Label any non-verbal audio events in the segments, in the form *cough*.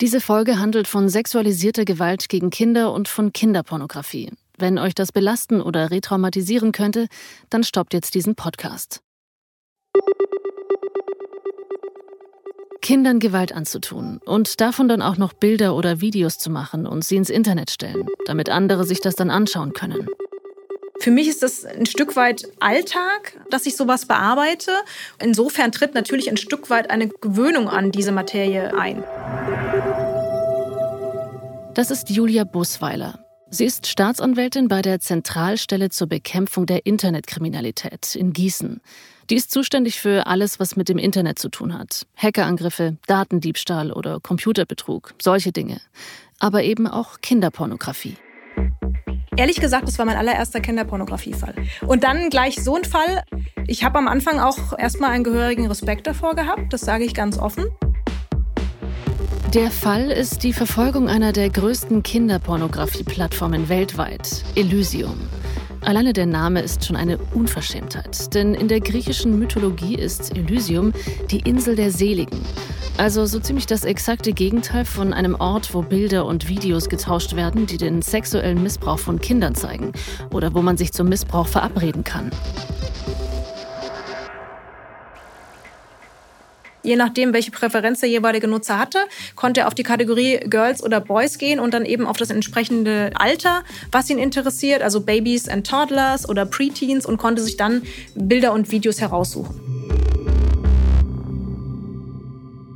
Diese Folge handelt von sexualisierter Gewalt gegen Kinder und von Kinderpornografie. Wenn euch das belasten oder retraumatisieren könnte, dann stoppt jetzt diesen Podcast. Kindern Gewalt anzutun und davon dann auch noch Bilder oder Videos zu machen und sie ins Internet stellen, damit andere sich das dann anschauen können. Für mich ist das ein Stück weit Alltag, dass ich sowas bearbeite. Insofern tritt natürlich ein Stück weit eine Gewöhnung an diese Materie ein. Das ist Julia Busweiler. Sie ist Staatsanwältin bei der Zentralstelle zur Bekämpfung der Internetkriminalität in Gießen. Die ist zuständig für alles, was mit dem Internet zu tun hat. Hackerangriffe, Datendiebstahl oder Computerbetrug, solche Dinge. Aber eben auch Kinderpornografie. Ehrlich gesagt, das war mein allererster Kinderpornografiefall. Und dann gleich so ein Fall. Ich habe am Anfang auch erstmal einen gehörigen Respekt davor gehabt, das sage ich ganz offen. Der Fall ist die Verfolgung einer der größten Kinderpornografie-Plattformen weltweit, Elysium. Alleine der Name ist schon eine Unverschämtheit, denn in der griechischen Mythologie ist Elysium die Insel der Seligen. Also so ziemlich das exakte Gegenteil von einem Ort, wo Bilder und Videos getauscht werden, die den sexuellen Missbrauch von Kindern zeigen oder wo man sich zum Missbrauch verabreden kann. Je nachdem, welche Präferenz der jeweilige Nutzer hatte, konnte er auf die Kategorie Girls oder Boys gehen und dann eben auf das entsprechende Alter, was ihn interessiert, also Babies and Toddlers oder Preteens und konnte sich dann Bilder und Videos heraussuchen.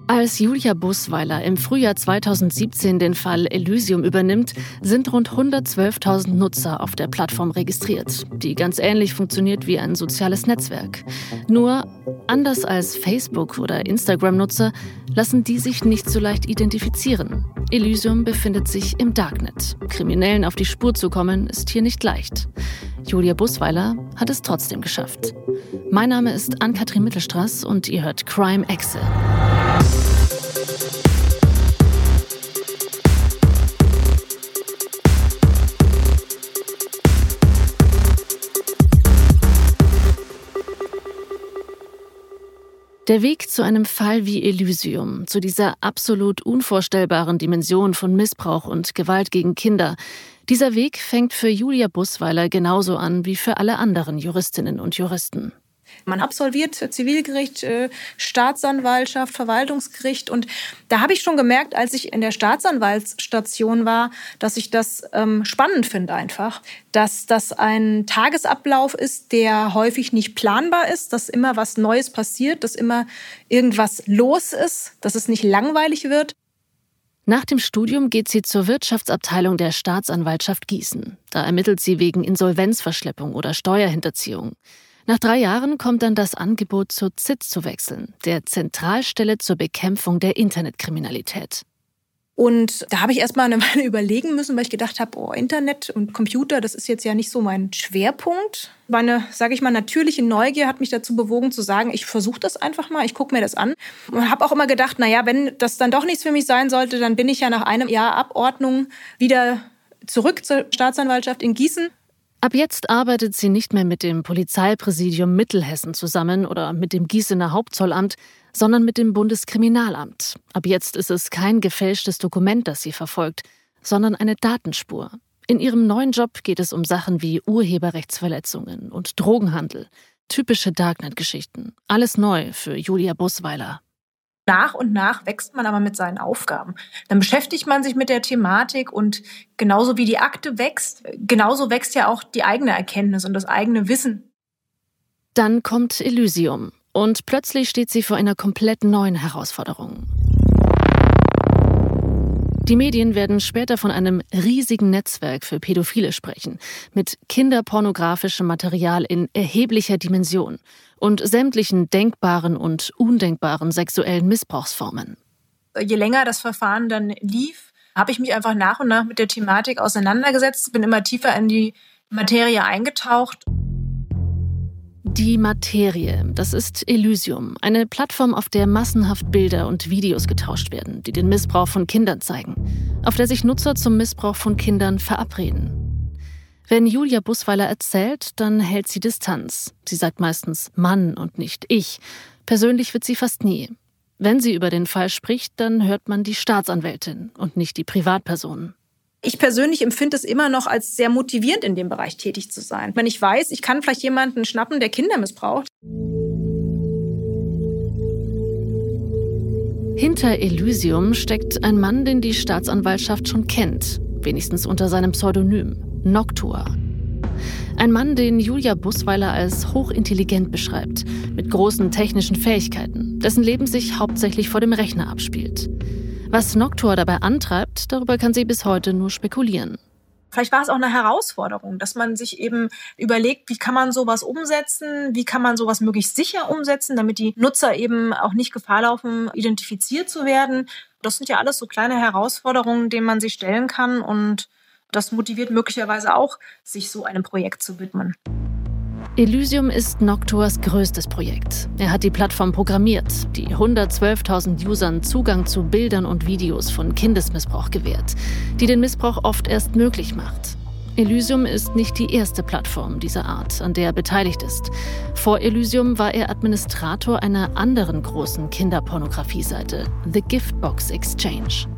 Als Julia Busweiler im Frühjahr 2017 den Fall Elysium übernimmt, sind rund 112.000 Nutzer auf der Plattform registriert, die ganz ähnlich funktioniert wie ein soziales Netzwerk. Nur, anders als Facebook- oder Instagram-Nutzer, lassen die sich nicht so leicht identifizieren. Elysium befindet sich im Darknet. Kriminellen auf die Spur zu kommen, ist hier nicht leicht. Julia Busweiler hat es trotzdem geschafft. Mein Name ist Ann-Kathrin Mittelstraß und ihr hört Crime Excel. Der Weg zu einem Fall wie Elysium, zu dieser absolut unvorstellbaren Dimension von Missbrauch und Gewalt gegen Kinder, dieser Weg fängt für Julia Busweiler genauso an wie für alle anderen Juristinnen und Juristen. Man absolviert Zivilgericht, äh, Staatsanwaltschaft, Verwaltungsgericht. Und da habe ich schon gemerkt, als ich in der Staatsanwaltsstation war, dass ich das ähm, spannend finde einfach. Dass das ein Tagesablauf ist, der häufig nicht planbar ist, dass immer was Neues passiert, dass immer irgendwas los ist, dass es nicht langweilig wird. Nach dem Studium geht sie zur Wirtschaftsabteilung der Staatsanwaltschaft Gießen. Da ermittelt sie wegen Insolvenzverschleppung oder Steuerhinterziehung. Nach drei Jahren kommt dann das Angebot zur ZIT zu wechseln, der Zentralstelle zur Bekämpfung der Internetkriminalität. Und da habe ich erstmal eine *laughs* Weile überlegen müssen, weil ich gedacht habe, oh, Internet und Computer, das ist jetzt ja nicht so mein Schwerpunkt. Meine, sage ich mal, natürliche Neugier hat mich dazu bewogen zu sagen, ich versuche das einfach mal, ich gucke mir das an. Und habe auch immer gedacht, naja, wenn das dann doch nichts für mich sein sollte, dann bin ich ja nach einem Jahr Abordnung wieder zurück zur Staatsanwaltschaft in Gießen Ab jetzt arbeitet sie nicht mehr mit dem Polizeipräsidium Mittelhessen zusammen oder mit dem Gießener Hauptzollamt, sondern mit dem Bundeskriminalamt. Ab jetzt ist es kein gefälschtes Dokument, das sie verfolgt, sondern eine Datenspur. In ihrem neuen Job geht es um Sachen wie Urheberrechtsverletzungen und Drogenhandel. Typische Darknet-Geschichten. Alles neu für Julia Busweiler. Nach und nach wächst man aber mit seinen Aufgaben. Dann beschäftigt man sich mit der Thematik und genauso wie die Akte wächst, genauso wächst ja auch die eigene Erkenntnis und das eigene Wissen. Dann kommt Elysium und plötzlich steht sie vor einer komplett neuen Herausforderung. Die Medien werden später von einem riesigen Netzwerk für Pädophile sprechen, mit kinderpornografischem Material in erheblicher Dimension und sämtlichen denkbaren und undenkbaren sexuellen Missbrauchsformen. Je länger das Verfahren dann lief, habe ich mich einfach nach und nach mit der Thematik auseinandergesetzt, bin immer tiefer in die Materie eingetaucht. Die Materie, das ist Elysium, eine Plattform, auf der massenhaft Bilder und Videos getauscht werden, die den Missbrauch von Kindern zeigen, auf der sich Nutzer zum Missbrauch von Kindern verabreden. Wenn Julia Busweiler erzählt, dann hält sie Distanz. Sie sagt meistens Mann und nicht ich. Persönlich wird sie fast nie. Wenn sie über den Fall spricht, dann hört man die Staatsanwältin und nicht die Privatpersonen. Ich persönlich empfinde es immer noch als sehr motivierend, in dem Bereich tätig zu sein. Wenn ich weiß, ich kann vielleicht jemanden schnappen, der Kinder missbraucht. Hinter Elysium steckt ein Mann, den die Staatsanwaltschaft schon kennt, wenigstens unter seinem Pseudonym Noctua. Ein Mann, den Julia Busweiler als hochintelligent beschreibt, mit großen technischen Fähigkeiten, dessen Leben sich hauptsächlich vor dem Rechner abspielt. Was Noctua dabei antreibt, darüber kann sie bis heute nur spekulieren. Vielleicht war es auch eine Herausforderung, dass man sich eben überlegt, wie kann man sowas umsetzen, wie kann man sowas möglichst sicher umsetzen, damit die Nutzer eben auch nicht Gefahr laufen, identifiziert zu werden. Das sind ja alles so kleine Herausforderungen, denen man sich stellen kann und das motiviert möglicherweise auch, sich so einem Projekt zu widmen. Elysium ist Noctuas größtes Projekt. Er hat die Plattform programmiert, die 112.000 Usern Zugang zu Bildern und Videos von Kindesmissbrauch gewährt, die den Missbrauch oft erst möglich macht. Elysium ist nicht die erste Plattform dieser Art, an der er beteiligt ist. Vor Elysium war er Administrator einer anderen großen Kinderpornografie-Seite, The Giftbox Exchange.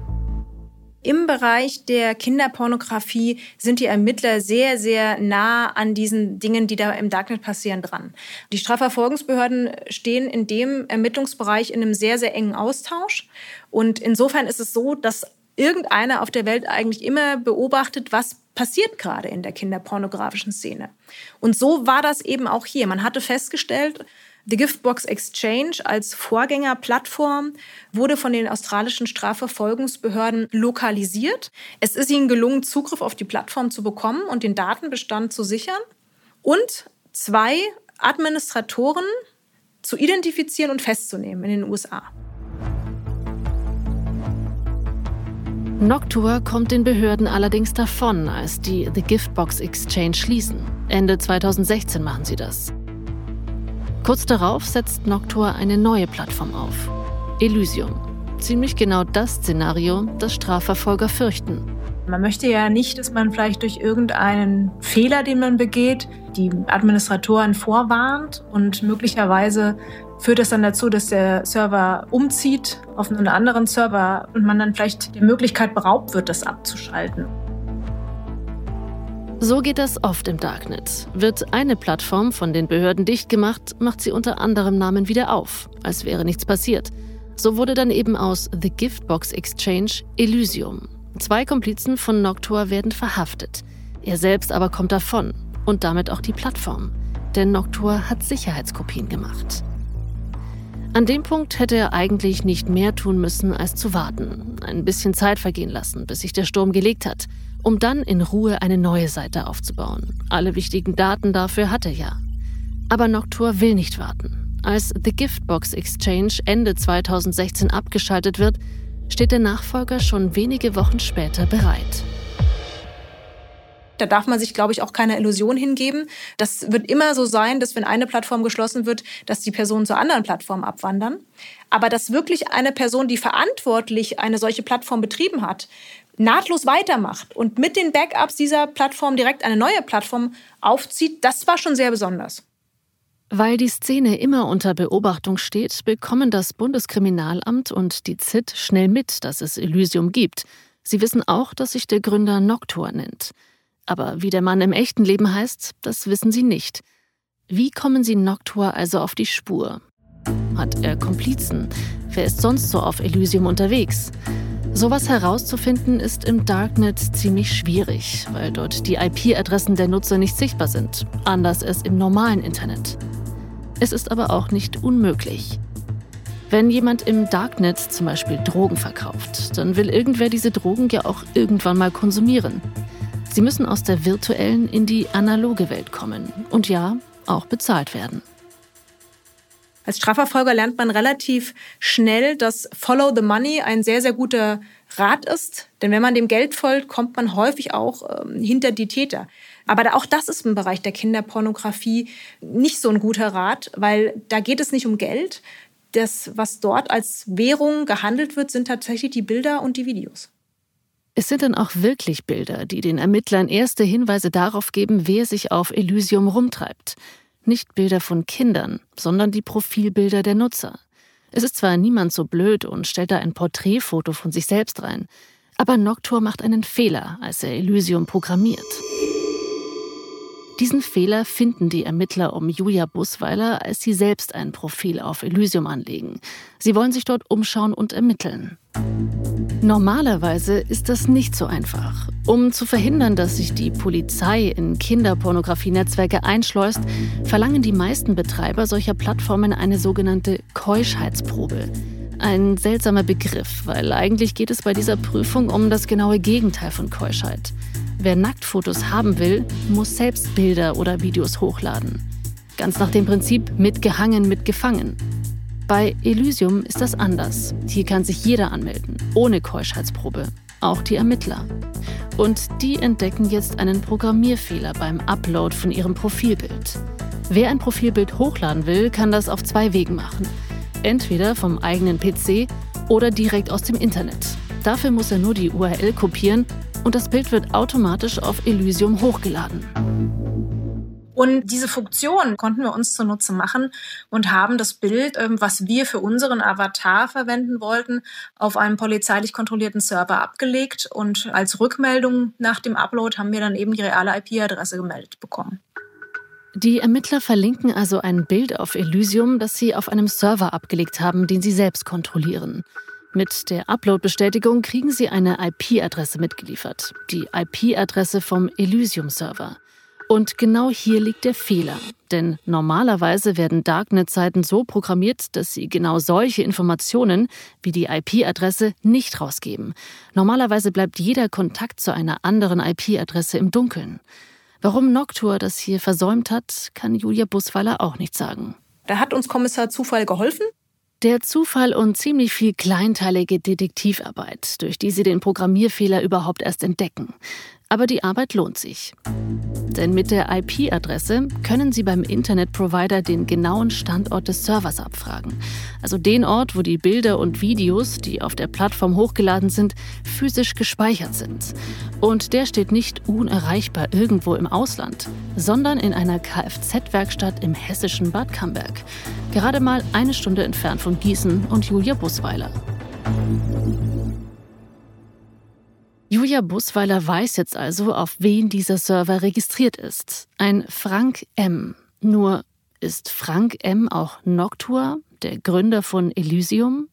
Im Bereich der Kinderpornografie sind die Ermittler sehr, sehr nah an diesen Dingen, die da im Darknet passieren, dran. Die Strafverfolgungsbehörden stehen in dem Ermittlungsbereich in einem sehr, sehr engen Austausch. Und insofern ist es so, dass irgendeiner auf der Welt eigentlich immer beobachtet, was passiert gerade in der kinderpornografischen Szene. Und so war das eben auch hier. Man hatte festgestellt, The Giftbox Exchange als Vorgängerplattform wurde von den australischen Strafverfolgungsbehörden lokalisiert. Es ist ihnen gelungen, Zugriff auf die Plattform zu bekommen und den Datenbestand zu sichern und zwei Administratoren zu identifizieren und festzunehmen in den USA. Noctua kommt den Behörden allerdings davon, als die The Giftbox Exchange schließen. Ende 2016 machen sie das. Kurz darauf setzt Noctua eine neue Plattform auf. Elysium. Ziemlich genau das Szenario, das Strafverfolger fürchten. Man möchte ja nicht, dass man vielleicht durch irgendeinen Fehler, den man begeht, die Administratoren vorwarnt und möglicherweise führt das dann dazu, dass der Server umzieht auf einen anderen Server und man dann vielleicht der Möglichkeit beraubt wird, das abzuschalten. So geht das oft im Darknet. Wird eine Plattform von den Behörden dicht gemacht, macht sie unter anderem Namen wieder auf, als wäre nichts passiert. So wurde dann eben aus The Giftbox Exchange Elysium. Zwei Komplizen von Noctua werden verhaftet. Er selbst aber kommt davon und damit auch die Plattform. Denn Noctua hat Sicherheitskopien gemacht. An dem Punkt hätte er eigentlich nicht mehr tun müssen, als zu warten, ein bisschen Zeit vergehen lassen, bis sich der Sturm gelegt hat um dann in Ruhe eine neue Seite aufzubauen. Alle wichtigen Daten dafür hat er ja. Aber Noctur will nicht warten. Als The Giftbox Exchange Ende 2016 abgeschaltet wird, steht der Nachfolger schon wenige Wochen später bereit. Da darf man sich, glaube ich, auch keine Illusion hingeben. Das wird immer so sein, dass wenn eine Plattform geschlossen wird, dass die Personen zur anderen Plattform abwandern. Aber dass wirklich eine Person, die verantwortlich eine solche Plattform betrieben hat, nahtlos weitermacht und mit den Backups dieser Plattform direkt eine neue Plattform aufzieht, das war schon sehr besonders. Weil die Szene immer unter Beobachtung steht, bekommen das Bundeskriminalamt und die ZIT schnell mit, dass es Elysium gibt. Sie wissen auch, dass sich der Gründer Noctur nennt. Aber wie der Mann im echten Leben heißt, das wissen sie nicht. Wie kommen sie Noctur also auf die Spur? Hat er Komplizen? Wer ist sonst so auf Elysium unterwegs? Sowas herauszufinden ist im Darknet ziemlich schwierig, weil dort die IP-Adressen der Nutzer nicht sichtbar sind, anders als im normalen Internet. Es ist aber auch nicht unmöglich. Wenn jemand im Darknet zum Beispiel Drogen verkauft, dann will irgendwer diese Drogen ja auch irgendwann mal konsumieren. Sie müssen aus der virtuellen in die analoge Welt kommen und ja, auch bezahlt werden. Als Strafverfolger lernt man relativ schnell, dass Follow the Money ein sehr, sehr guter Rat ist. Denn wenn man dem Geld folgt, kommt man häufig auch ähm, hinter die Täter. Aber auch das ist im Bereich der Kinderpornografie nicht so ein guter Rat, weil da geht es nicht um Geld. Das, was dort als Währung gehandelt wird, sind tatsächlich die Bilder und die Videos. Es sind dann auch wirklich Bilder, die den Ermittlern erste Hinweise darauf geben, wer sich auf Elysium rumtreibt. Nicht Bilder von Kindern, sondern die Profilbilder der Nutzer. Es ist zwar niemand so blöd und stellt da ein Porträtfoto von sich selbst rein, aber Noctur macht einen Fehler, als er Elysium programmiert. Diesen Fehler finden die Ermittler um Julia Busweiler, als sie selbst ein Profil auf Elysium anlegen. Sie wollen sich dort umschauen und ermitteln. Normalerweise ist das nicht so einfach. Um zu verhindern, dass sich die Polizei in Kinderpornografie-Netzwerke einschleust, verlangen die meisten Betreiber solcher Plattformen eine sogenannte Keuschheitsprobe. Ein seltsamer Begriff, weil eigentlich geht es bei dieser Prüfung um das genaue Gegenteil von Keuschheit. Wer Nacktfotos haben will, muss selbst Bilder oder Videos hochladen. Ganz nach dem Prinzip mitgehangen, mitgefangen. Bei Elysium ist das anders. Hier kann sich jeder anmelden, ohne Keuschheitsprobe, auch die Ermittler. Und die entdecken jetzt einen Programmierfehler beim Upload von ihrem Profilbild. Wer ein Profilbild hochladen will, kann das auf zwei Wegen machen. Entweder vom eigenen PC oder direkt aus dem Internet. Dafür muss er nur die URL kopieren und das Bild wird automatisch auf Elysium hochgeladen. Und diese Funktion konnten wir uns zunutze machen und haben das Bild, ähm, was wir für unseren Avatar verwenden wollten, auf einem polizeilich kontrollierten Server abgelegt. Und als Rückmeldung nach dem Upload haben wir dann eben die reale IP-Adresse gemeldet bekommen. Die Ermittler verlinken also ein Bild auf Elysium, das sie auf einem Server abgelegt haben, den sie selbst kontrollieren. Mit der Upload-Bestätigung kriegen Sie eine IP-Adresse mitgeliefert, die IP-Adresse vom Elysium-Server. Und genau hier liegt der Fehler. Denn normalerweise werden Darknet-Seiten so programmiert, dass sie genau solche Informationen wie die IP-Adresse nicht rausgeben. Normalerweise bleibt jeder Kontakt zu einer anderen IP-Adresse im Dunkeln. Warum Noctur das hier versäumt hat, kann Julia Busweiler auch nicht sagen. Da hat uns Kommissar Zufall geholfen. Der Zufall und ziemlich viel kleinteilige Detektivarbeit, durch die sie den Programmierfehler überhaupt erst entdecken. Aber die Arbeit lohnt sich. Denn mit der IP-Adresse können Sie beim Internetprovider den genauen Standort des Servers abfragen. Also den Ort, wo die Bilder und Videos, die auf der Plattform hochgeladen sind, physisch gespeichert sind. Und der steht nicht unerreichbar irgendwo im Ausland, sondern in einer Kfz-Werkstatt im hessischen Bad Camberg. Gerade mal eine Stunde entfernt von Gießen und Julia Busweiler. Julia Busweiler weiß jetzt also, auf wen dieser Server registriert ist. Ein Frank M. Nur ist Frank M. auch Noctua, der Gründer von Elysium?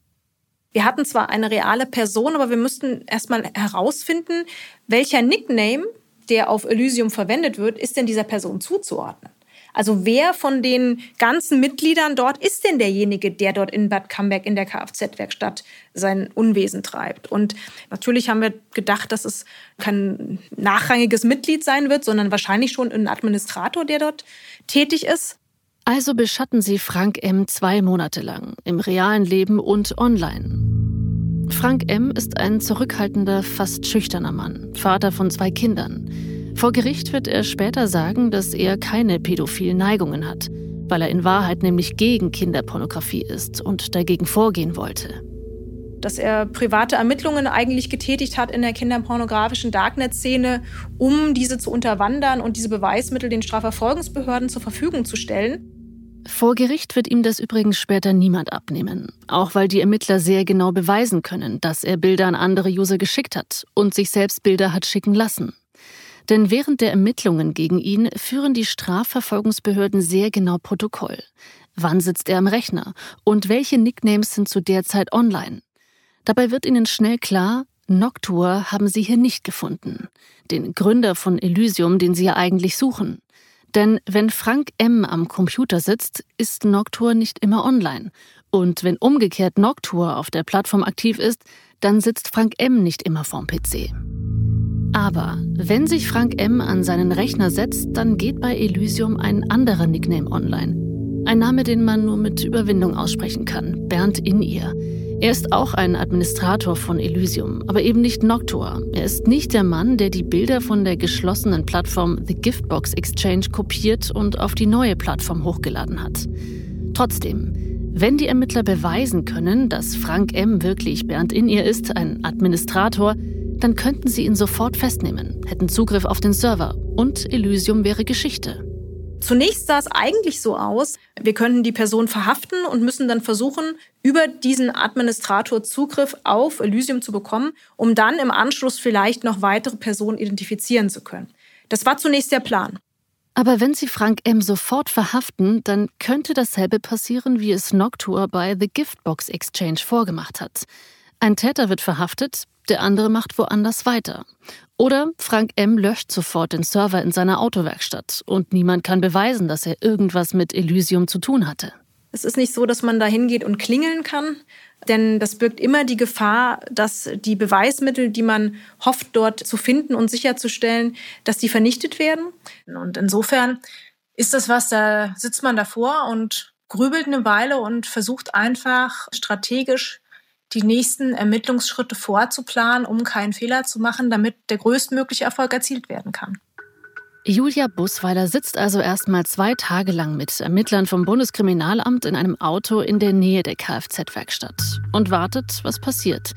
Wir hatten zwar eine reale Person, aber wir müssten erstmal herausfinden, welcher Nickname, der auf Elysium verwendet wird, ist denn dieser Person zuzuordnen. Also wer von den ganzen Mitgliedern dort ist denn derjenige, der dort in Bad Camberg in der Kfz-Werkstatt sein Unwesen treibt? Und natürlich haben wir gedacht, dass es kein nachrangiges Mitglied sein wird, sondern wahrscheinlich schon ein Administrator, der dort tätig ist. Also beschatten Sie Frank M. zwei Monate lang, im realen Leben und online. Frank M. ist ein zurückhaltender, fast schüchterner Mann, Vater von zwei Kindern. Vor Gericht wird er später sagen, dass er keine pädophilen Neigungen hat, weil er in Wahrheit nämlich gegen Kinderpornografie ist und dagegen vorgehen wollte. Dass er private Ermittlungen eigentlich getätigt hat in der kinderpornografischen Darknet-Szene, um diese zu unterwandern und diese Beweismittel den Strafverfolgungsbehörden zur Verfügung zu stellen. Vor Gericht wird ihm das übrigens später niemand abnehmen, auch weil die Ermittler sehr genau beweisen können, dass er Bilder an andere User geschickt hat und sich selbst Bilder hat schicken lassen. Denn während der Ermittlungen gegen ihn führen die Strafverfolgungsbehörden sehr genau Protokoll. Wann sitzt er am Rechner und welche Nicknames sind zu der Zeit online? Dabei wird ihnen schnell klar, Noctur haben sie hier nicht gefunden. Den Gründer von Elysium, den sie ja eigentlich suchen. Denn wenn Frank M. am Computer sitzt, ist Noctur nicht immer online. Und wenn umgekehrt Noctur auf der Plattform aktiv ist, dann sitzt Frank M. nicht immer vorm PC. Aber wenn sich Frank M. an seinen Rechner setzt, dann geht bei Elysium ein anderer Nickname online. Ein Name, den man nur mit Überwindung aussprechen kann. Bernd in ihr. Er ist auch ein Administrator von Elysium, aber eben nicht Noctua. Er ist nicht der Mann, der die Bilder von der geschlossenen Plattform The Giftbox Exchange kopiert und auf die neue Plattform hochgeladen hat. Trotzdem, wenn die Ermittler beweisen können, dass Frank M. wirklich Bernd in ihr ist, ein Administrator, dann könnten sie ihn sofort festnehmen, hätten Zugriff auf den Server und Elysium wäre Geschichte. Zunächst sah es eigentlich so aus, wir könnten die Person verhaften und müssen dann versuchen, über diesen Administrator Zugriff auf Elysium zu bekommen, um dann im Anschluss vielleicht noch weitere Personen identifizieren zu können. Das war zunächst der Plan. Aber wenn Sie Frank M. sofort verhaften, dann könnte dasselbe passieren, wie es Noctua bei The Giftbox Exchange vorgemacht hat. Ein Täter wird verhaftet, der andere macht woanders weiter. Oder Frank M. löscht sofort den Server in seiner Autowerkstatt und niemand kann beweisen, dass er irgendwas mit Elysium zu tun hatte. Es ist nicht so, dass man da hingeht und klingeln kann, denn das birgt immer die Gefahr, dass die Beweismittel, die man hofft dort zu finden und sicherzustellen, dass die vernichtet werden. Und insofern ist das was, da sitzt man davor und grübelt eine Weile und versucht einfach strategisch die nächsten Ermittlungsschritte vorzuplanen, um keinen Fehler zu machen, damit der größtmögliche Erfolg erzielt werden kann. Julia Busweiler sitzt also erstmal zwei Tage lang mit Ermittlern vom Bundeskriminalamt in einem Auto in der Nähe der Kfz-Werkstatt und wartet, was passiert.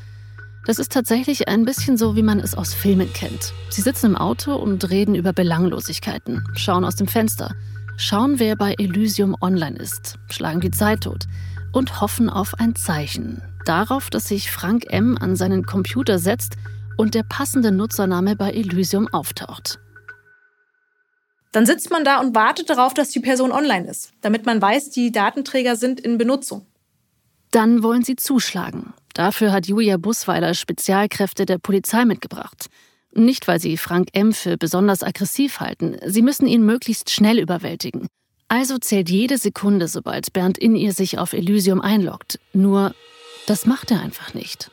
Das ist tatsächlich ein bisschen so, wie man es aus Filmen kennt. Sie sitzen im Auto und reden über Belanglosigkeiten, schauen aus dem Fenster, schauen, wer bei Elysium online ist, schlagen die Zeit tot und hoffen auf ein Zeichen. Darauf, dass sich Frank M. an seinen Computer setzt und der passende Nutzername bei Elysium auftaucht. Dann sitzt man da und wartet darauf, dass die Person online ist, damit man weiß, die Datenträger sind in Benutzung. Dann wollen sie zuschlagen. Dafür hat Julia Busweiler Spezialkräfte der Polizei mitgebracht. Nicht, weil sie Frank M. für besonders aggressiv halten, sie müssen ihn möglichst schnell überwältigen. Also zählt jede Sekunde, sobald Bernd in ihr sich auf Elysium einloggt. Nur, das macht er einfach nicht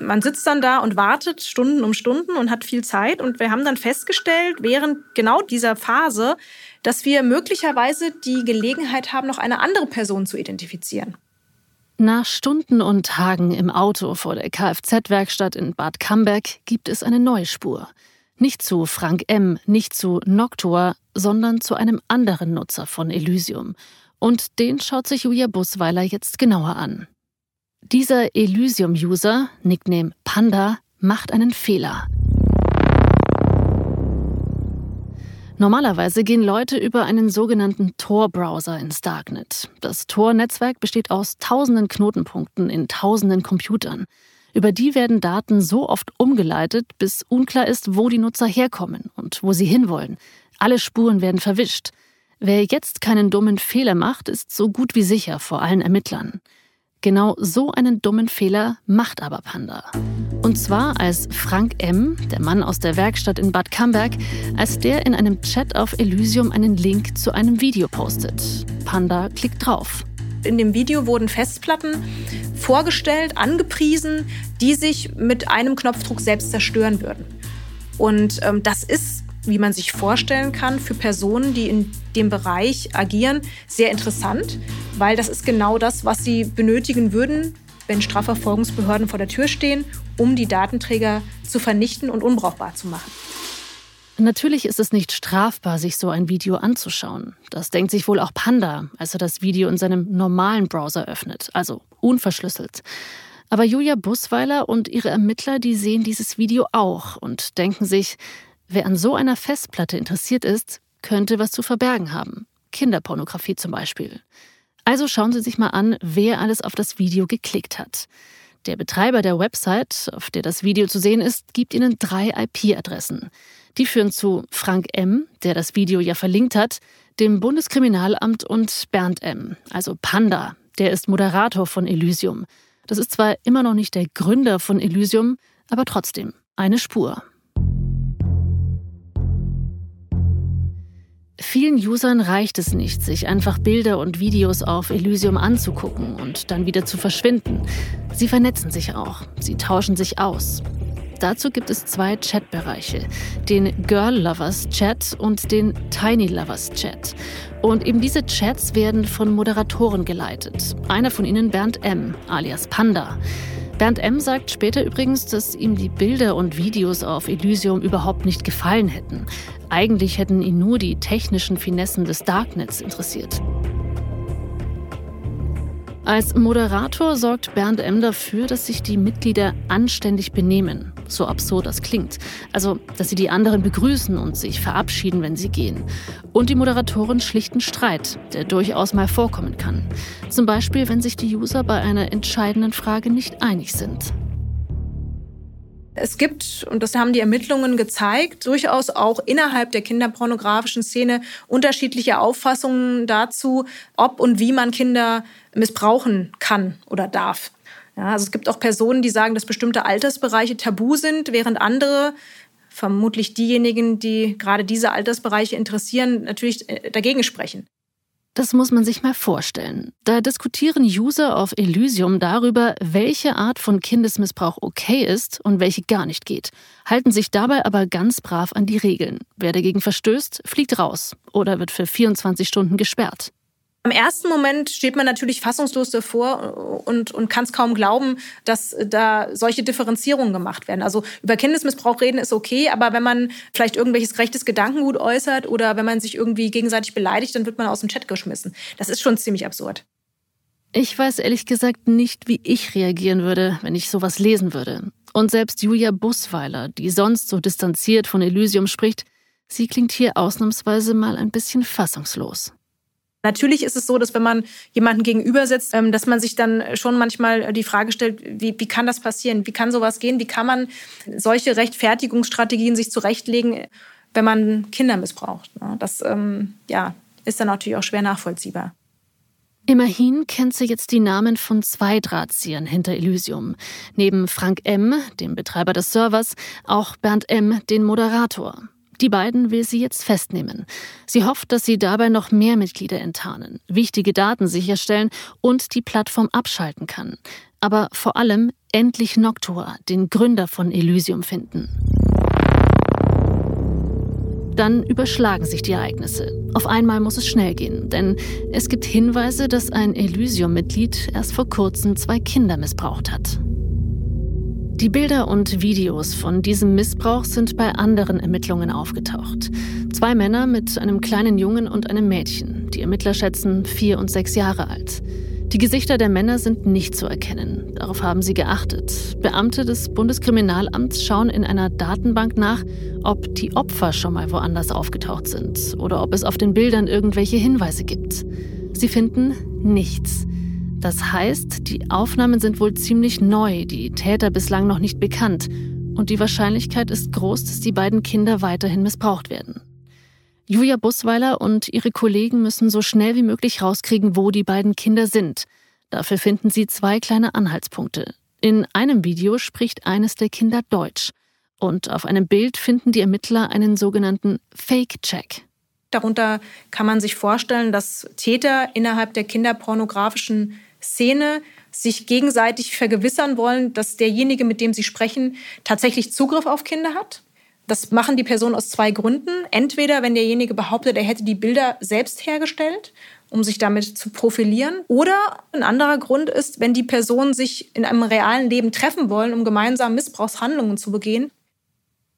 man sitzt dann da und wartet Stunden um Stunden und hat viel Zeit. Und wir haben dann festgestellt, während genau dieser Phase, dass wir möglicherweise die Gelegenheit haben, noch eine andere Person zu identifizieren. Nach Stunden und Tagen im Auto vor der Kfz-Werkstatt in Bad Camberg gibt es eine neue Spur. Nicht zu Frank M., nicht zu Noctua, sondern zu einem anderen Nutzer von Elysium. Und den schaut sich Julia Busweiler jetzt genauer an. Dieser Elysium-User, Nickname Panda, macht einen Fehler. Normalerweise gehen Leute über einen sogenannten Tor-Browser ins Darknet. Das Tor-Netzwerk besteht aus tausenden Knotenpunkten in tausenden Computern. Über die werden Daten so oft umgeleitet, bis unklar ist, wo die Nutzer herkommen und wo sie hinwollen. Alle Spuren werden verwischt. Wer jetzt keinen dummen Fehler macht, ist so gut wie sicher vor allen Ermittlern. Genau so einen dummen Fehler macht aber Panda. Und zwar als Frank M., der Mann aus der Werkstatt in Bad Camberg, als der in einem Chat auf Elysium einen Link zu einem Video postet. Panda klickt drauf. In dem Video wurden Festplatten vorgestellt, angepriesen, die sich mit einem Knopfdruck selbst zerstören würden. Und ähm, das ist wie man sich vorstellen kann, für Personen, die in dem Bereich agieren, sehr interessant, weil das ist genau das, was sie benötigen würden, wenn Strafverfolgungsbehörden vor der Tür stehen, um die Datenträger zu vernichten und unbrauchbar zu machen. Natürlich ist es nicht strafbar, sich so ein Video anzuschauen. Das denkt sich wohl auch Panda, als er das Video in seinem normalen Browser öffnet, also unverschlüsselt. Aber Julia Busweiler und ihre Ermittler, die sehen dieses Video auch und denken sich, Wer an so einer Festplatte interessiert ist, könnte was zu verbergen haben. Kinderpornografie zum Beispiel. Also schauen Sie sich mal an, wer alles auf das Video geklickt hat. Der Betreiber der Website, auf der das Video zu sehen ist, gibt Ihnen drei IP-Adressen. Die führen zu Frank M., der das Video ja verlinkt hat, dem Bundeskriminalamt und Bernd M., also Panda, der ist Moderator von Elysium. Das ist zwar immer noch nicht der Gründer von Elysium, aber trotzdem eine Spur. Vielen Usern reicht es nicht, sich einfach Bilder und Videos auf Elysium anzugucken und dann wieder zu verschwinden. Sie vernetzen sich auch, sie tauschen sich aus. Dazu gibt es zwei Chatbereiche, den Girl Lovers Chat und den Tiny Lovers Chat. Und eben diese Chats werden von Moderatoren geleitet. Einer von ihnen Bernd M., alias Panda. Bernd M. sagt später übrigens, dass ihm die Bilder und Videos auf Elysium überhaupt nicht gefallen hätten. Eigentlich hätten ihn nur die technischen Finessen des Darknets interessiert. Als Moderator sorgt Bernd M. dafür, dass sich die Mitglieder anständig benehmen. So absurd das klingt. Also, dass sie die anderen begrüßen und sich verabschieden, wenn sie gehen. Und die Moderatoren schlichten Streit, der durchaus mal vorkommen kann. Zum Beispiel, wenn sich die User bei einer entscheidenden Frage nicht einig sind. Es gibt, und das haben die Ermittlungen gezeigt, durchaus auch innerhalb der kinderpornografischen Szene unterschiedliche Auffassungen dazu, ob und wie man Kinder missbrauchen kann oder darf. Ja, also es gibt auch Personen, die sagen, dass bestimmte Altersbereiche tabu sind, während andere, vermutlich diejenigen, die gerade diese Altersbereiche interessieren, natürlich äh, dagegen sprechen. Das muss man sich mal vorstellen. Da diskutieren User auf Elysium darüber, welche Art von Kindesmissbrauch okay ist und welche gar nicht geht, halten sich dabei aber ganz brav an die Regeln. Wer dagegen verstößt, fliegt raus oder wird für 24 Stunden gesperrt. Im ersten Moment steht man natürlich fassungslos davor und, und kann es kaum glauben, dass da solche Differenzierungen gemacht werden. Also über Kindesmissbrauch reden ist okay, aber wenn man vielleicht irgendwelches rechtes Gedankengut äußert oder wenn man sich irgendwie gegenseitig beleidigt, dann wird man aus dem Chat geschmissen. Das ist schon ziemlich absurd. Ich weiß ehrlich gesagt nicht, wie ich reagieren würde, wenn ich sowas lesen würde. Und selbst Julia Busweiler, die sonst so distanziert von Elysium spricht, sie klingt hier ausnahmsweise mal ein bisschen fassungslos. Natürlich ist es so, dass wenn man jemanden gegenüber sitzt, ähm, dass man sich dann schon manchmal die Frage stellt, wie, wie kann das passieren? Wie kann sowas gehen? Wie kann man solche Rechtfertigungsstrategien sich zurechtlegen, wenn man Kinder missbraucht? Das ähm, ja, ist dann natürlich auch schwer nachvollziehbar. Immerhin kennt sie jetzt die Namen von zwei Drahtziehern hinter Elysium. Neben Frank M., dem Betreiber des Servers, auch Bernd M., den Moderator. Die beiden will sie jetzt festnehmen. Sie hofft, dass sie dabei noch mehr Mitglieder enttarnen, wichtige Daten sicherstellen und die Plattform abschalten kann. Aber vor allem endlich Noctua, den Gründer von Elysium, finden. Dann überschlagen sich die Ereignisse. Auf einmal muss es schnell gehen, denn es gibt Hinweise, dass ein Elysium-Mitglied erst vor kurzem zwei Kinder missbraucht hat. Die Bilder und Videos von diesem Missbrauch sind bei anderen Ermittlungen aufgetaucht. Zwei Männer mit einem kleinen Jungen und einem Mädchen. Die Ermittler schätzen vier und sechs Jahre alt. Die Gesichter der Männer sind nicht zu erkennen. Darauf haben sie geachtet. Beamte des Bundeskriminalamts schauen in einer Datenbank nach, ob die Opfer schon mal woanders aufgetaucht sind oder ob es auf den Bildern irgendwelche Hinweise gibt. Sie finden nichts. Das heißt, die Aufnahmen sind wohl ziemlich neu, die Täter bislang noch nicht bekannt und die Wahrscheinlichkeit ist groß, dass die beiden Kinder weiterhin missbraucht werden. Julia Busweiler und ihre Kollegen müssen so schnell wie möglich rauskriegen, wo die beiden Kinder sind. Dafür finden sie zwei kleine Anhaltspunkte. In einem Video spricht eines der Kinder Deutsch. Und auf einem Bild finden die Ermittler einen sogenannten Fake-Check. Darunter kann man sich vorstellen, dass Täter innerhalb der kinderpornografischen Szene sich gegenseitig vergewissern wollen, dass derjenige, mit dem sie sprechen, tatsächlich Zugriff auf Kinder hat. Das machen die Personen aus zwei Gründen. Entweder, wenn derjenige behauptet, er hätte die Bilder selbst hergestellt, um sich damit zu profilieren. Oder ein anderer Grund ist, wenn die Personen sich in einem realen Leben treffen wollen, um gemeinsam Missbrauchshandlungen zu begehen.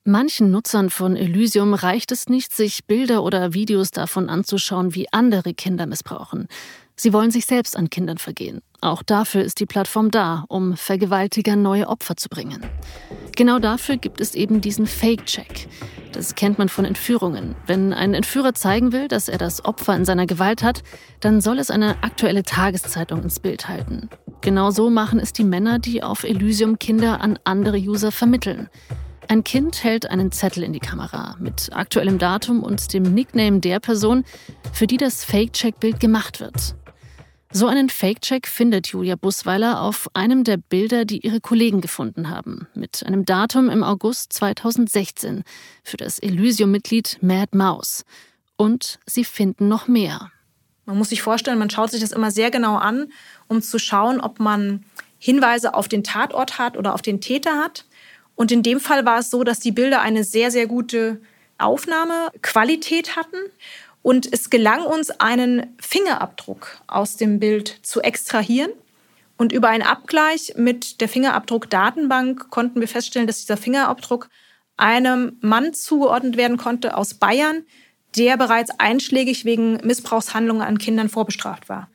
Manchen Nutzern von Elysium reicht es nicht, sich Bilder oder Videos davon anzuschauen, wie andere Kinder missbrauchen. Sie wollen sich selbst an Kindern vergehen. Auch dafür ist die Plattform da, um Vergewaltiger neue Opfer zu bringen. Genau dafür gibt es eben diesen Fake-Check. Das kennt man von Entführungen. Wenn ein Entführer zeigen will, dass er das Opfer in seiner Gewalt hat, dann soll es eine aktuelle Tageszeitung ins Bild halten. Genau so machen es die Männer, die auf Elysium Kinder an andere User vermitteln. Ein Kind hält einen Zettel in die Kamera mit aktuellem Datum und dem Nickname der Person, für die das Fake-Check-Bild gemacht wird. So einen Fake-Check findet Julia Busweiler auf einem der Bilder, die ihre Kollegen gefunden haben, mit einem Datum im August 2016 für das Elysium-Mitglied Mad Mouse. Und sie finden noch mehr. Man muss sich vorstellen, man schaut sich das immer sehr genau an, um zu schauen, ob man Hinweise auf den Tatort hat oder auf den Täter hat. Und in dem Fall war es so, dass die Bilder eine sehr, sehr gute Aufnahmequalität hatten und es gelang uns, einen Fingerabdruck aus dem Bild zu extrahieren. Und über einen Abgleich mit der Fingerabdruckdatenbank konnten wir feststellen, dass dieser Fingerabdruck einem Mann zugeordnet werden konnte aus Bayern, der bereits einschlägig wegen Missbrauchshandlungen an Kindern vorbestraft war.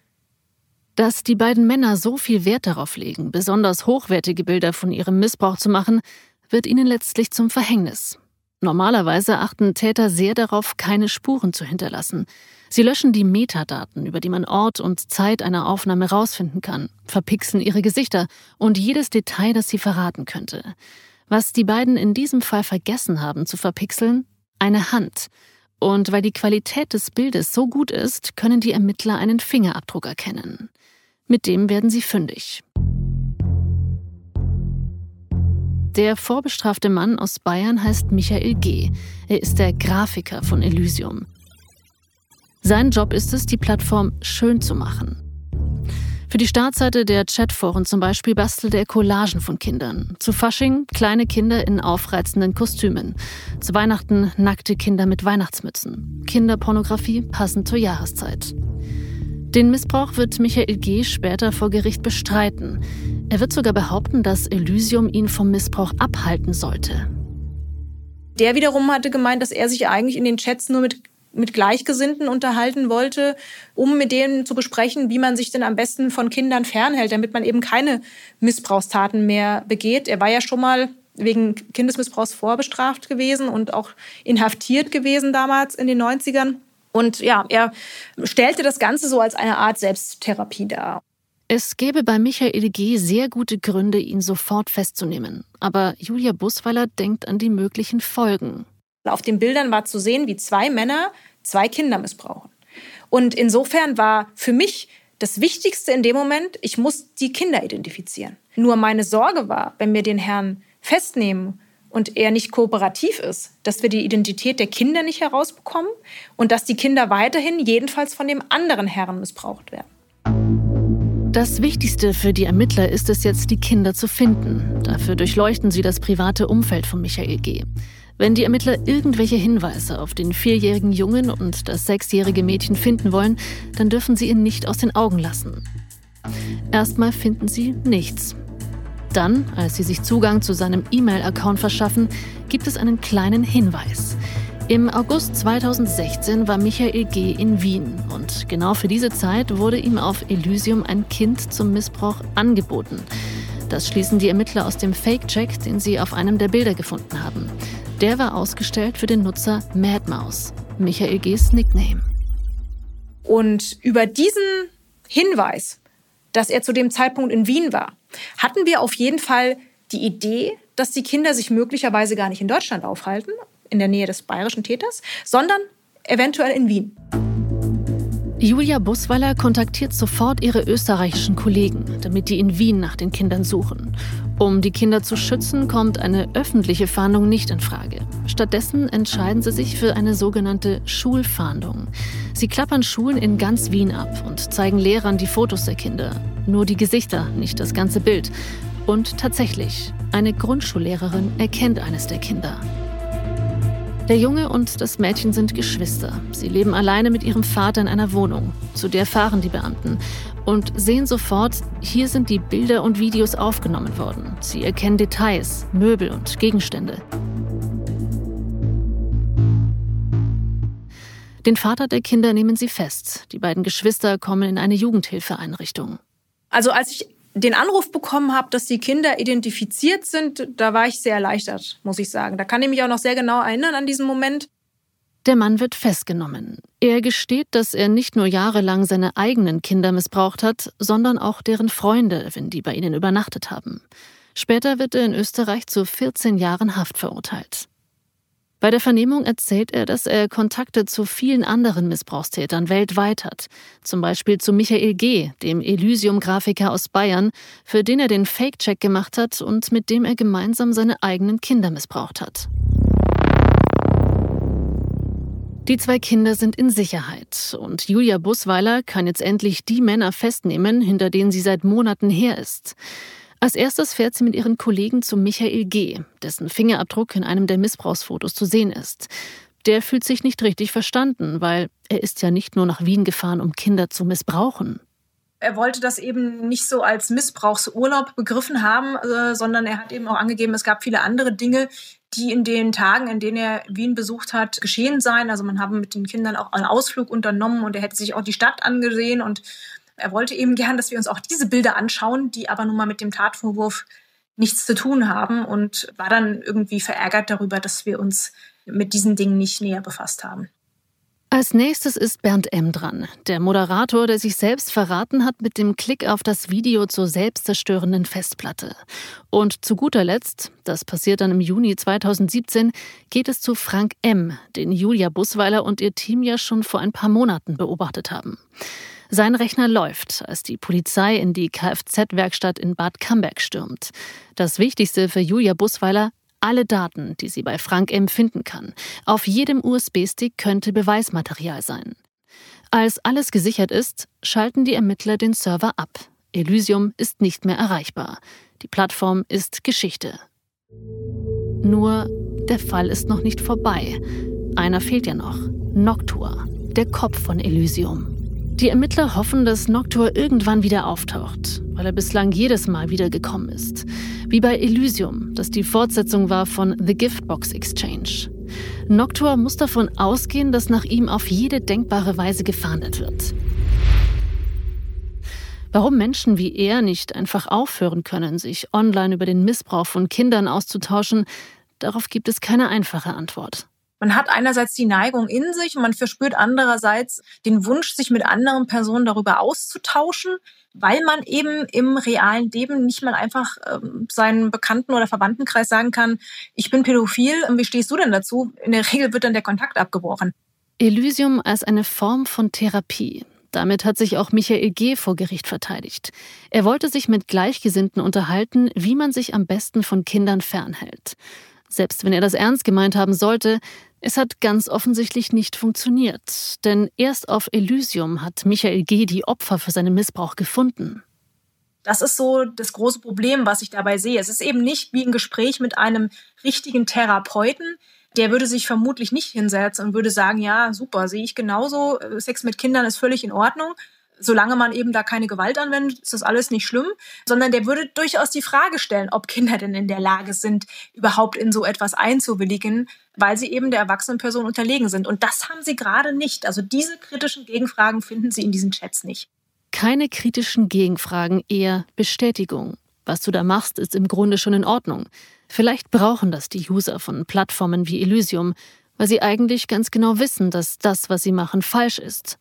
Dass die beiden Männer so viel Wert darauf legen, besonders hochwertige Bilder von ihrem Missbrauch zu machen, wird ihnen letztlich zum Verhängnis. Normalerweise achten Täter sehr darauf, keine Spuren zu hinterlassen. Sie löschen die Metadaten, über die man Ort und Zeit einer Aufnahme rausfinden kann, verpixeln ihre Gesichter und jedes Detail, das sie verraten könnte. Was die beiden in diesem Fall vergessen haben zu verpixeln? Eine Hand. Und weil die Qualität des Bildes so gut ist, können die Ermittler einen Fingerabdruck erkennen. Mit dem werden sie fündig. Der vorbestrafte Mann aus Bayern heißt Michael G. Er ist der Grafiker von Elysium. Sein Job ist es, die Plattform schön zu machen. Für die Startseite der Chatforen zum Beispiel bastelt er Collagen von Kindern. Zu Fasching kleine Kinder in aufreizenden Kostümen. Zu Weihnachten nackte Kinder mit Weihnachtsmützen. Kinderpornografie passend zur Jahreszeit. Den Missbrauch wird Michael G. später vor Gericht bestreiten. Er wird sogar behaupten, dass Elysium ihn vom Missbrauch abhalten sollte. Der wiederum hatte gemeint, dass er sich eigentlich in den Chats nur mit mit Gleichgesinnten unterhalten wollte, um mit denen zu besprechen, wie man sich denn am besten von Kindern fernhält, damit man eben keine Missbrauchstaten mehr begeht. Er war ja schon mal wegen Kindesmissbrauchs vorbestraft gewesen und auch inhaftiert gewesen damals in den 90ern. Und ja, er stellte das Ganze so als eine Art Selbsttherapie dar. Es gäbe bei Michael G. sehr gute Gründe, ihn sofort festzunehmen. Aber Julia Busweiler denkt an die möglichen Folgen. Auf den Bildern war zu sehen, wie zwei Männer zwei Kinder missbrauchen. Und insofern war für mich das Wichtigste in dem Moment, ich muss die Kinder identifizieren. Nur meine Sorge war, wenn wir den Herrn festnehmen und er nicht kooperativ ist, dass wir die Identität der Kinder nicht herausbekommen und dass die Kinder weiterhin jedenfalls von dem anderen Herrn missbraucht werden. Das Wichtigste für die Ermittler ist es jetzt, die Kinder zu finden. Dafür durchleuchten sie das private Umfeld von Michael G. Wenn die Ermittler irgendwelche Hinweise auf den vierjährigen Jungen und das sechsjährige Mädchen finden wollen, dann dürfen sie ihn nicht aus den Augen lassen. Erstmal finden sie nichts. Dann, als sie sich Zugang zu seinem E-Mail-Account verschaffen, gibt es einen kleinen Hinweis. Im August 2016 war Michael G. in Wien und genau für diese Zeit wurde ihm auf Elysium ein Kind zum Missbrauch angeboten. Das schließen die Ermittler aus dem Fake-Check, den sie auf einem der Bilder gefunden haben. Der war ausgestellt für den Nutzer Madmouse, Michael G.'s Nickname. Und über diesen Hinweis, dass er zu dem Zeitpunkt in Wien war, hatten wir auf jeden Fall die Idee, dass die Kinder sich möglicherweise gar nicht in Deutschland aufhalten, in der Nähe des bayerischen Täters, sondern eventuell in Wien. Julia Busweiler kontaktiert sofort ihre österreichischen Kollegen, damit die in Wien nach den Kindern suchen. Um die Kinder zu schützen, kommt eine öffentliche Fahndung nicht in Frage. Stattdessen entscheiden sie sich für eine sogenannte Schulfahndung. Sie klappern Schulen in ganz Wien ab und zeigen Lehrern die Fotos der Kinder. Nur die Gesichter, nicht das ganze Bild. Und tatsächlich, eine Grundschullehrerin erkennt eines der Kinder. Der Junge und das Mädchen sind Geschwister. Sie leben alleine mit ihrem Vater in einer Wohnung. Zu der fahren die Beamten und sehen sofort, hier sind die Bilder und Videos aufgenommen worden. Sie erkennen Details, Möbel und Gegenstände. Den Vater der Kinder nehmen sie fest. Die beiden Geschwister kommen in eine Jugendhilfeeinrichtung. Also als ich den Anruf bekommen habe, dass die Kinder identifiziert sind, da war ich sehr erleichtert, muss ich sagen. Da kann ich mich auch noch sehr genau erinnern an diesen Moment. Der Mann wird festgenommen. Er gesteht, dass er nicht nur jahrelang seine eigenen Kinder missbraucht hat, sondern auch deren Freunde, wenn die bei ihnen übernachtet haben. Später wird er in Österreich zu 14 Jahren Haft verurteilt. Bei der Vernehmung erzählt er, dass er Kontakte zu vielen anderen Missbrauchstätern weltweit hat. Zum Beispiel zu Michael G., dem Elysium-Grafiker aus Bayern, für den er den Fake-Check gemacht hat und mit dem er gemeinsam seine eigenen Kinder missbraucht hat. Die zwei Kinder sind in Sicherheit und Julia Busweiler kann jetzt endlich die Männer festnehmen, hinter denen sie seit Monaten her ist. Als erstes fährt sie mit ihren Kollegen zu Michael G., dessen Fingerabdruck in einem der Missbrauchsfotos zu sehen ist. Der fühlt sich nicht richtig verstanden, weil er ist ja nicht nur nach Wien gefahren, um Kinder zu missbrauchen. Er wollte das eben nicht so als Missbrauchsurlaub begriffen haben, äh, sondern er hat eben auch angegeben, es gab viele andere Dinge, die in den Tagen, in denen er Wien besucht hat, geschehen seien. Also man habe mit den Kindern auch einen Ausflug unternommen und er hätte sich auch die Stadt angesehen und Er wollte eben gern, dass wir uns auch diese Bilder anschauen, die aber nun mal mit dem Tatvorwurf nichts zu tun haben und war dann irgendwie verärgert darüber, dass wir uns mit diesen Dingen nicht näher befasst haben. Als nächstes ist Bernd M. dran, der Moderator, der sich selbst verraten hat mit dem Klick auf das Video zur selbstzerstörenden Festplatte. Und zu guter Letzt, das passiert dann im Juni 2017, geht es zu Frank M., den Julia Busweiler und ihr Team ja schon vor ein paar Monaten beobachtet haben. Sein Rechner läuft, als die Polizei in die Kfz-Werkstatt in Bad Camberg stürmt. Das Wichtigste für Julia Busweiler, alle Daten, die sie bei Frank M. finden kann. Auf jedem USB-Stick könnte Beweismaterial sein. Als alles gesichert ist, schalten die Ermittler den Server ab. Elysium ist nicht mehr erreichbar. Die Plattform ist Geschichte. Nur der Fall ist noch nicht vorbei. Einer fehlt ja noch. Noctua, der Kopf von Elysium. Die Ermittler hoffen, dass Noctur irgendwann wieder auftaucht, weil er bislang jedes Mal wieder gekommen ist. Wie bei Elysium, das die Fortsetzung war von The Giftbox Exchange. Noctur muss davon ausgehen, dass nach ihm auf jede denkbare Weise gefahndet wird. Warum Menschen wie er nicht einfach aufhören können, sich online über den Missbrauch von Kindern auszutauschen, darauf gibt es keine einfache Antwort. Man hat einerseits die Neigung in sich und man verspürt andererseits den Wunsch, sich mit anderen Personen darüber auszutauschen, weil man eben im realen Leben nicht mal einfach ähm, seinen Bekannten- oder Verwandtenkreis sagen kann, ich bin pädophil, wie stehst du denn dazu? In der Regel wird dann der Kontakt abgebrochen. Elysium als eine Form von Therapie. Damit hat sich auch Michael G. vor Gericht verteidigt. Er wollte sich mit Gleichgesinnten unterhalten, wie man sich am besten von Kindern fernhält. Selbst wenn er das ernst gemeint haben sollte, es hat ganz offensichtlich nicht funktioniert, denn erst auf Elysium hat Michael G. die Opfer für seinen Missbrauch gefunden. Das ist so das große Problem, was ich dabei sehe. Es ist eben nicht wie ein Gespräch mit einem richtigen Therapeuten. Der würde sich vermutlich nicht hinsetzen und würde sagen, ja, super, sehe ich genauso. Sex mit Kindern ist völlig in Ordnung solange man eben da keine Gewalt anwendet, ist das alles nicht schlimm, sondern der würde durchaus die Frage stellen, ob Kinder denn in der Lage sind, überhaupt in so etwas einzuwilligen, weil sie eben der erwachsenen Person unterlegen sind. Und das haben sie gerade nicht. Also diese kritischen Gegenfragen finden sie in diesen Chats nicht. Keine kritischen Gegenfragen, eher Bestätigung. Was du da machst, ist im Grunde schon in Ordnung. Vielleicht brauchen das die User von Plattformen wie Elysium, weil sie eigentlich ganz genau wissen, dass das, was sie machen, falsch ist.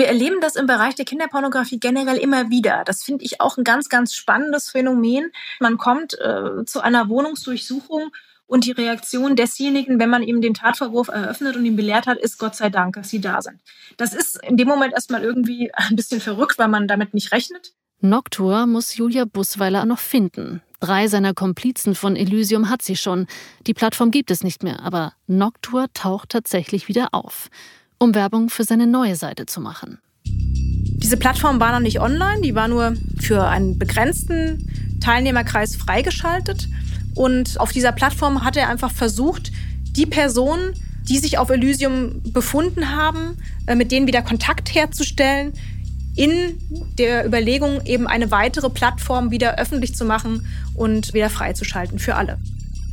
Wir erleben das im Bereich der Kinderpornografie generell immer wieder. Das finde ich auch ein ganz, ganz spannendes Phänomen. Man kommt äh, zu einer Wohnungsdurchsuchung und die Reaktion desjenigen, wenn man ihm den Tatvorwurf eröffnet und ihn belehrt hat, ist Gott sei Dank, dass sie da sind. Das ist in dem Moment erstmal irgendwie *laughs* ein bisschen verrückt, weil man damit nicht rechnet. Noctur muss Julia Busweiler noch finden. Drei seiner Komplizen von Elysium hat sie schon. Die Plattform gibt es nicht mehr, aber Noctur taucht tatsächlich wieder auf um Werbung für seine neue Seite zu machen. Diese Plattform war noch nicht online, die war nur für einen begrenzten Teilnehmerkreis freigeschaltet. Und auf dieser Plattform hat er einfach versucht, die Personen, die sich auf Elysium befunden haben, äh, mit denen wieder Kontakt herzustellen, in der Überlegung, eben eine weitere Plattform wieder öffentlich zu machen und wieder freizuschalten für alle.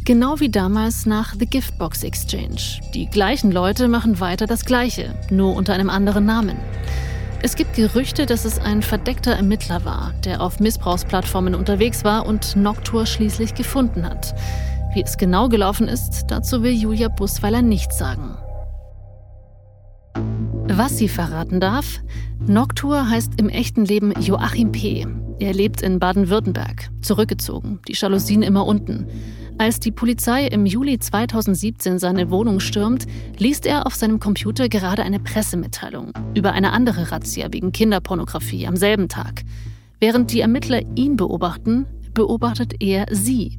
Genau wie damals nach The Giftbox Exchange. Die gleichen Leute machen weiter das Gleiche, nur unter einem anderen Namen. Es gibt Gerüchte, dass es ein verdeckter Ermittler war, der auf Missbrauchsplattformen unterwegs war und Noctur schließlich gefunden hat. Wie es genau gelaufen ist, dazu will Julia Busweiler nichts sagen. Was sie verraten darf? Noctur heißt im echten Leben Joachim P. Er lebt in Baden-Württemberg, zurückgezogen, die Jalousien immer unten. Als die Polizei im Juli 2017 seine Wohnung stürmt, liest er auf seinem Computer gerade eine Pressemitteilung über eine andere Razzia wegen Kinderpornografie am selben Tag. Während die Ermittler ihn beobachten, beobachtet er sie.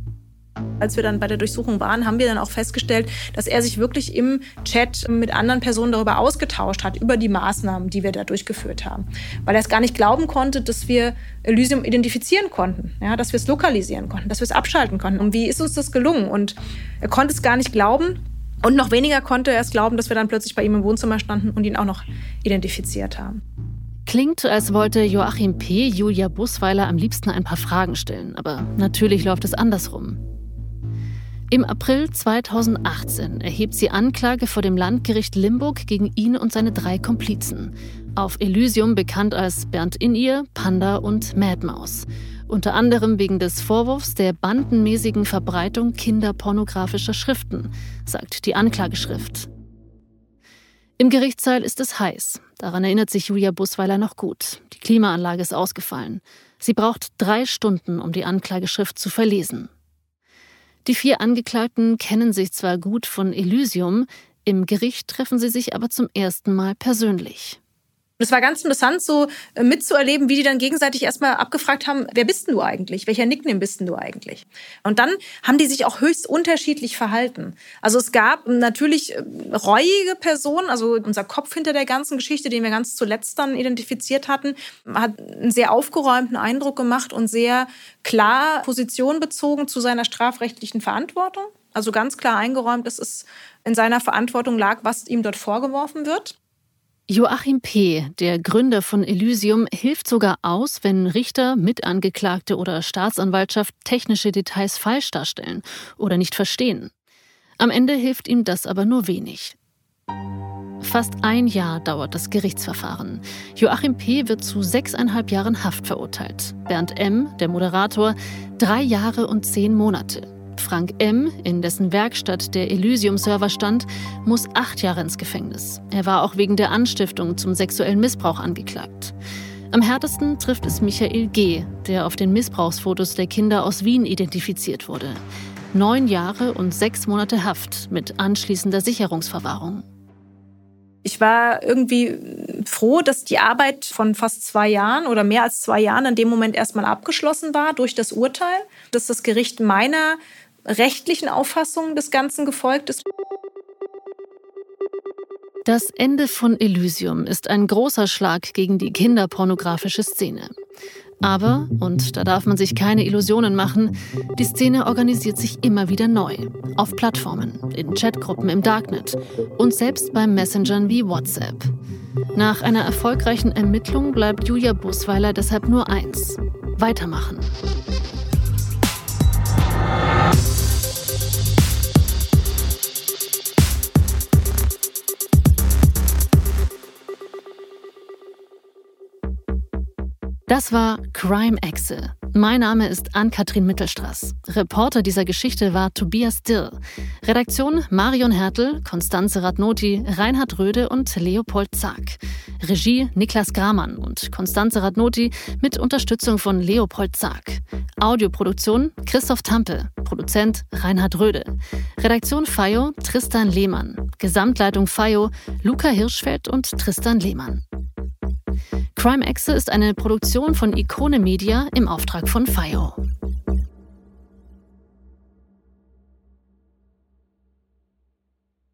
Als wir dann bei der Durchsuchung waren, haben wir dann auch festgestellt, dass er sich wirklich im Chat mit anderen Personen darüber ausgetauscht hat, über die Maßnahmen, die wir da durchgeführt haben. Weil er es gar nicht glauben konnte, dass wir Elysium identifizieren konnten, ja, dass wir es lokalisieren konnten, dass wir es abschalten konnten. Und wie ist uns das gelungen? Und er konnte es gar nicht glauben. Und noch weniger konnte er es glauben, dass wir dann plötzlich bei ihm im Wohnzimmer standen und ihn auch noch identifiziert haben. Klingt, als wollte Joachim P. Julia Busweiler am liebsten ein paar Fragen stellen, aber natürlich läuft es andersrum. Im April 2018 erhebt sie Anklage vor dem Landgericht Limburg gegen ihn und seine drei Komplizen. Auf Elysium bekannt als Bernd in ihr, Panda und Madmaus. Unter anderem wegen des Vorwurfs der bandenmäßigen Verbreitung kinderpornografischer Schriften, sagt die Anklageschrift. Im Gerichtssaal ist es heiß. Daran erinnert sich Julia Busweiler noch gut. Die Klimaanlage ist ausgefallen. Sie braucht drei Stunden, um die Anklageschrift zu verlesen. Die vier Angeklagten kennen sich zwar gut von Elysium, im Gericht treffen sie sich aber zum ersten Mal persönlich. Es war ganz interessant, so äh, mitzuerleben, wie die dann gegenseitig erstmal abgefragt haben, wer bist denn du eigentlich? Welcher Nickname bist denn du eigentlich? Und dann haben die sich auch höchst unterschiedlich verhalten. Also es gab natürlich äh, reuige Personen, also unser Kopf hinter der ganzen Geschichte, den wir ganz zuletzt dann identifiziert hatten, hat einen sehr aufgeräumten Eindruck gemacht und sehr klar Position bezogen zu seiner strafrechtlichen Verantwortung. Also ganz klar eingeräumt, dass es in seiner Verantwortung lag, was ihm dort vorgeworfen wird. Joachim P., der Gründer von Elysium, hilft sogar aus, wenn Richter, Mitangeklagte oder Staatsanwaltschaft technische Details falsch darstellen oder nicht verstehen. Am Ende hilft ihm das aber nur wenig. Fast ein Jahr dauert das Gerichtsverfahren. Joachim P. wird zu sechseinhalb Jahren Haft verurteilt. Bernd M., der Moderator, drei Jahre und zehn Monate. Frank M., in dessen Werkstatt der Elysium-Server stand, muss acht Jahre ins Gefängnis. Er war auch wegen der Anstiftung zum sexuellen Missbrauch angeklagt. Am härtesten trifft es Michael G., der auf den Missbrauchsfotos der Kinder aus Wien identifiziert wurde. Neun Jahre und sechs Monate Haft mit anschließender Sicherungsverwahrung. Ich war irgendwie froh, dass die Arbeit von fast zwei Jahren oder mehr als zwei Jahren in dem Moment erstmal abgeschlossen war durch das Urteil, dass das Gericht meiner rechtlichen Auffassung des Ganzen gefolgt ist. Das Ende von Elysium ist ein großer Schlag gegen die kinderpornografische Szene. Aber, und da darf man sich keine Illusionen machen, die Szene organisiert sich immer wieder neu. Auf Plattformen, in Chatgruppen im Darknet und selbst bei Messengern wie WhatsApp. Nach einer erfolgreichen Ermittlung bleibt Julia Busweiler deshalb nur eins: weitermachen. Das war Crime Exe. Mein Name ist Ann-Kathrin Mittelstraß. Reporter dieser Geschichte war Tobias Dill. Redaktion Marion Hertel, Konstanze Radnoti, Reinhard Röde und Leopold Zag. Regie Niklas Gramann und Konstanze Radnoti mit Unterstützung von Leopold Zag. Audioproduktion Christoph Tampe. Produzent Reinhard Röde. Redaktion FAIO Tristan Lehmann. Gesamtleitung FAIO Luca Hirschfeld und Tristan Lehmann. Crime Exe ist eine Produktion von Ikone Media im Auftrag von FIO.